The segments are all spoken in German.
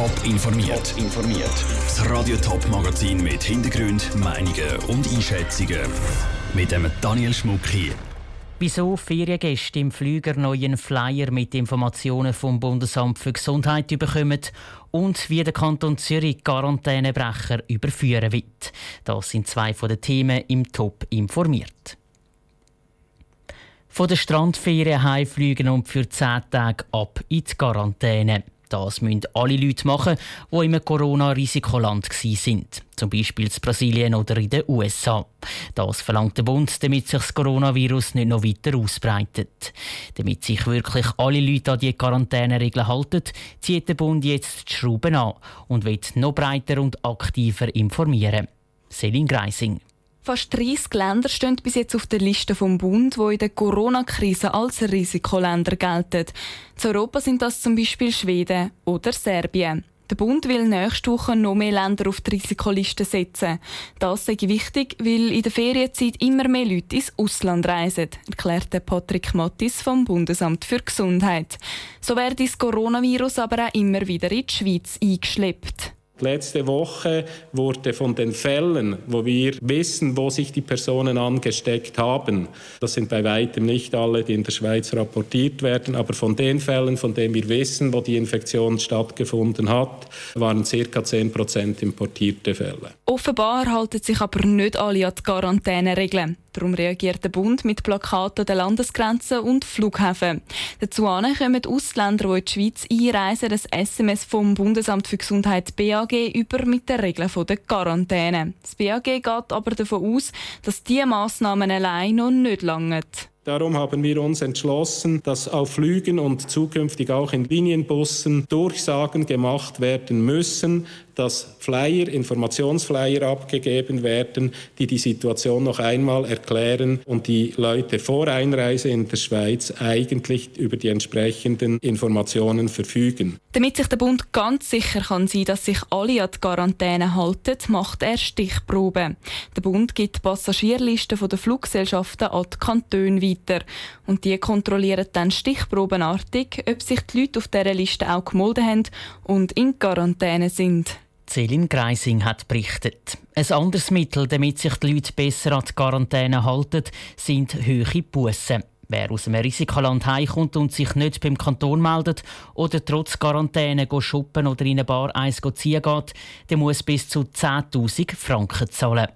Top informiert. informiert. Das Radio Top Magazin mit Hintergrund, Meinungen und Einschätzungen mit dem Daniel Schmuck hier. Wieso Feriengäste im Flüger neuen Flyer mit Informationen vom Bundesamt für Gesundheit bekommen und wie der Kanton Zürich Quarantänebrecher überführen wird. Das sind zwei von den Themen im Top informiert. Von der Strandferien heimfliegen und für zehn Tage ab in die Quarantäne. Das müssen alle Leute machen, die im Corona-Risikoland sind, zum Beispiel in Brasilien oder in den USA. Das verlangt der Bund, damit sich das Coronavirus nicht noch weiter ausbreitet. Damit sich wirklich alle Leute an die Quarantäneregeln halten, zieht der Bund jetzt die Schrauben an und wird noch breiter und aktiver informieren. Selin Greising. Fast 30 Länder stehen bis jetzt auf der Liste vom Bund, wo in der Corona-Krise als Risikoländer gelten. Zu Europa sind das zum Beispiel Schweden oder Serbien. Der Bund will nächste Woche noch mehr Länder auf die Risikoliste setzen. Das ist wichtig, weil in der Ferienzeit immer mehr Leute ins Ausland reisen, erklärte Patrick Mattis vom Bundesamt für Gesundheit. So wird das Coronavirus aber auch immer wieder in die Schweiz eingeschleppt. Letzte Woche wurde von den Fällen, wo wir wissen, wo sich die Personen angesteckt haben, das sind bei weitem nicht alle, die in der Schweiz rapportiert werden, aber von den Fällen, von denen wir wissen, wo die Infektion stattgefunden hat, waren ca. 10 Prozent importierte Fälle. Offenbar halten sich aber nicht alle an die Quarantäneregeln. Darum reagiert der Bund mit Plakaten den Landesgrenzen und Flughäfen. Dazu kommen Ausländer, die in die Schweiz einreisen, das SMS vom Bundesamt für Gesundheit BAG über mit den Regeln der Quarantäne. Das BAG geht aber davon aus, dass diese Massnahmen allein noch nicht langen. Darum haben wir uns entschlossen, dass auf Flügen und zukünftig auch in Linienbussen Durchsagen gemacht werden müssen, dass Flyer, Informationsflyer abgegeben werden, die die Situation noch einmal erklären und die Leute vor Einreise in der Schweiz eigentlich über die entsprechenden Informationen verfügen. Damit sich der Bund ganz sicher kann sein, dass sich alle an die Quarantäne halten, macht er Stichproben. Der Bund gibt die Passagierlisten der Fluggesellschaften an die Kantone weiter und die kontrollieren dann stichprobenartig, ob sich die Leute auf dieser Liste auch gemolden haben und in Quarantäne sind. Celine Greising hat berichtet. Ein anderes Mittel, damit sich die Leute besser an die Quarantäne halten, sind hohe Bussen. Wer aus einem Risikoland heimkommt und sich nicht beim Kanton meldet oder trotz Quarantäne shoppen oder in eine Bar eins ziehen geht, der muss bis zu 10.000 Franken zahlen.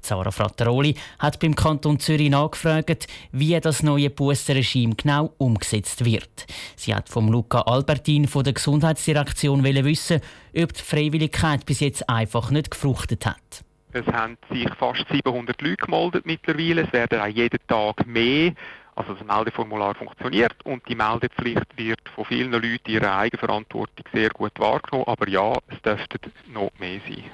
Zara Frattaroli hat beim Kanton Zürich nachgefragt, wie das neue Bussenregime genau umgesetzt wird. Sie hat vom Luca Albertin von der Gesundheitsdirektion wissen, ob die Freiwilligkeit bis jetzt einfach nicht gefruchtet hat. Es haben sich fast 700 Leute gemeldet mittlerweile. Es werden auch jeden Tag mehr. Also das Meldeformular funktioniert und die Meldepflicht wird von vielen Leuten in ihrer Eigenverantwortung sehr gut wahrgenommen. Aber ja, es dürfte noch mehr sein.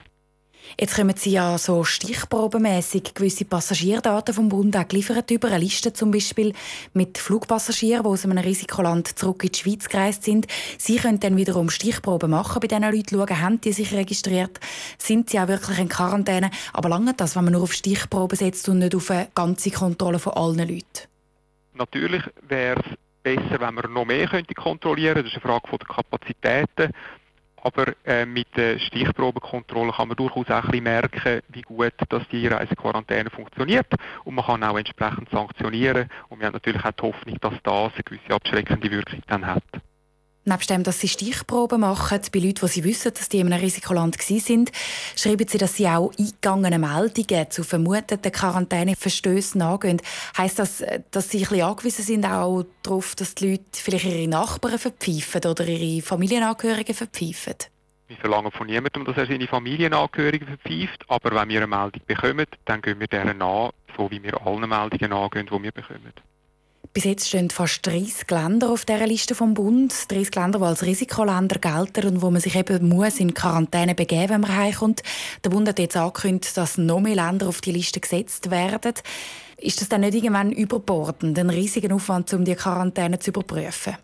Jetzt kommen Sie ja so stichprobenmässig gewisse Passagierdaten vom Bund auch geliefert über eine Liste zum Beispiel mit Flugpassagieren, die aus einem Risikoland zurück in die Schweiz gereist sind. Sie können dann wiederum Stichproben machen bei diesen Leuten, schauen, haben die sich registriert, sind sie auch wirklich in Quarantäne. Aber lange das, wenn man nur auf Stichproben setzt und nicht auf eine ganze Kontrolle von allen Leuten? Natürlich wäre es besser, wenn man noch mehr könnte kontrollieren könnte. Das ist eine Frage der Kapazitäten. Aber äh, mit der Stichprobenkontrolle kann man durchaus auch ein merken, wie gut dass die Reisequarantäne funktioniert. Und man kann auch entsprechend sanktionieren. Und wir haben natürlich auch die Hoffnung, dass das eine gewisse abschreckende Wirkung dann hat. Nebst dem, dass Sie Stichproben machen bei Leuten, die Sie wissen, dass die in einem Risikoland sind, schreiben Sie, dass Sie auch eingegangene Meldungen zu vermuteten Quarantäneverstößen nachgehen. Heißt das, dass Sie ein bisschen angewiesen sind auch darauf, dass die Leute vielleicht ihre Nachbarn verpfeifen oder ihre Familienangehörigen verpfeifen? Wir verlangen von niemandem, dass er seine Familienangehörigen verpfeift, aber wenn wir eine Meldung bekommen, dann gehen wir deren nach, so wie wir allen Meldungen nachgehen, die wir bekommen. Bis jetzt stehen fast 30 Länder auf dieser Liste vom Bund. 30 Länder, die als Risikoländer gelten und wo man sich eben muss in Quarantäne begeben wenn man heimkommt. Der Bund hat jetzt angekündigt, dass noch mehr Länder auf die Liste gesetzt werden. Ist das dann nicht irgendwann überbordend, ein riesiger Aufwand, um die Quarantäne zu überprüfen?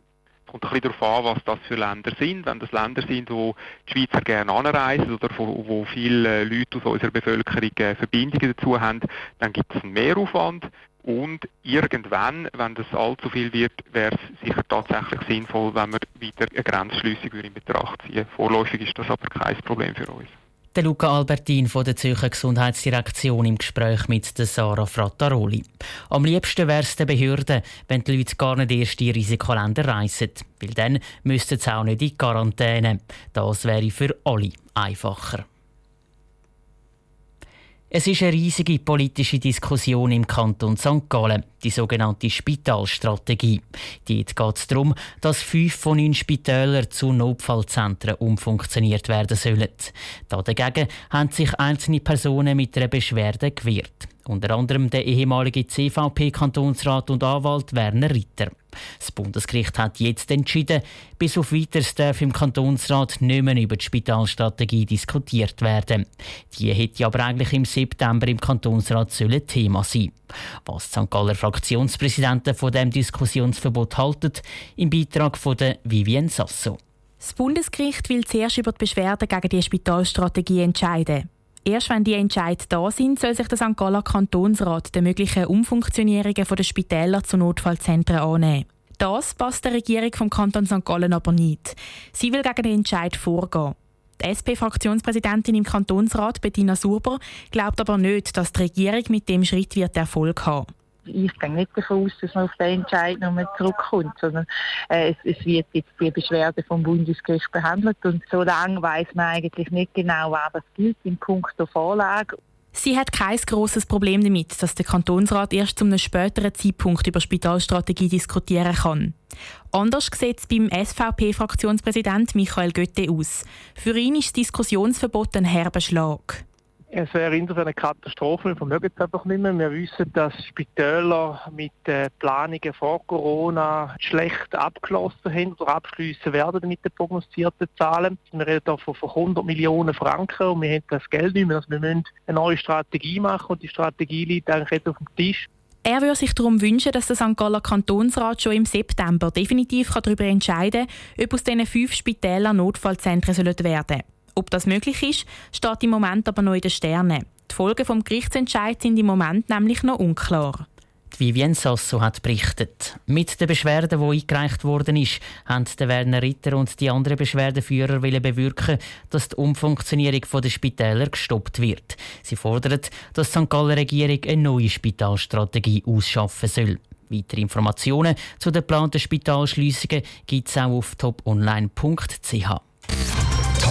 kommt ein bisschen darauf an, was das für Länder sind. Wenn das Länder sind, wo die Schweizer gerne anreisen oder wo, wo viele Leute aus unserer Bevölkerung äh, Verbindungen dazu haben, dann gibt es einen Mehraufwand. Und irgendwann, wenn das allzu viel wird, wäre es sicher tatsächlich sinnvoll, wenn wir wieder eine Grenzschliessung in Betracht ziehen. Vorläufig ist das aber kein Problem für uns. Der Luca Albertin von der Zürcher Gesundheitsdirektion im Gespräch mit der Sarah Frattaroli. Am liebsten wäre es den Behörden, wenn die Leute gar nicht erst in Risikoländer reisen, weil dann müssten sie auch nicht in Quarantäne. Das wäre für alle einfacher. Es ist eine riesige politische Diskussion im Kanton St. Gallen, die sogenannte Spitalstrategie. Dort geht es darum, dass fünf von neun Spitälern zu Notfallzentren umfunktioniert werden sollen. Dagegen haben sich einzelne Personen mit einer Beschwerde gewehrt. Unter anderem der ehemalige CVP-Kantonsrat und Anwalt Werner Ritter. Das Bundesgericht hat jetzt entschieden, bis auf weiteres darf im Kantonsrat nicht mehr über die Spitalstrategie diskutiert werden. Die hätte aber eigentlich im September im Kantonsrat Thema sein. Was die St. Galler Fraktionspräsidenten von dem Diskussionsverbot halten, im Beitrag von der Vivien Sasso. Das Bundesgericht will zuerst über die Beschwerden gegen die Spitalstrategie entscheiden. Erst wenn die Entscheidungen da sind, soll sich der St. Galler Kantonsrat der möglichen Umfunktionierungen der Spitäler zu Notfallzentren annehmen. Das passt der Regierung vom Kanton St. Gallen aber nicht. Sie will gegen den Entscheid vorgehen. Die SP-Fraktionspräsidentin im Kantonsrat, Bettina Surber, glaubt aber nicht, dass die Regierung mit dem Schritt wird Erfolg haben ich gehe nicht davon aus, dass man auf den Entscheid nochmal zurückkommt, sondern äh, es, es, wird jetzt die Beschwerde vom Bundesgericht behandelt und so lange weiß man eigentlich nicht genau, was das gilt im Punkt der Vorlage. Sie hat kein grosses Problem damit, dass der Kantonsrat erst zu einem späteren Zeitpunkt über Spitalstrategie diskutieren kann. Anders sieht es beim SVP-Fraktionspräsident Michael Götte aus. Für ihn ist das Diskussionsverbot ein herber Schlag. Es wäre insofern eine Katastrophe, wir vermögen es einfach nicht mehr. Wir wissen, dass Spitäler mit äh, Planungen vor Corona schlecht abgeschlossen haben oder abschliessen werden mit den prognostizierten Zahlen. Wir reden hier von 100 Millionen Franken und wir haben das Geld nicht mehr. Also wir müssen eine neue Strategie machen und die Strategie liegt eigentlich jetzt auf dem Tisch. Er würde sich darum wünschen, dass der St. Galler Kantonsrat schon im September definitiv darüber entscheiden kann, ob aus diesen fünf Spitälern Notfallzentren werden sollen. Ob das möglich ist, steht im Moment aber noch in den Sternen. Die Folgen vom Gerichtsentscheid sind im Moment nämlich noch unklar. Die Sasso hat berichtet. Mit den Beschwerden, die eingereicht worden ist, haben Werner Ritter und die anderen Beschwerdeführer bewirken, dass die Umfunktionierung der Spitäler gestoppt wird. Sie fordern, dass die St. Galler Regierung eine neue Spitalstrategie ausschaffen soll. Weitere Informationen zu den geplanten Spitalschliessungen gibt es auch auf toponline.ch.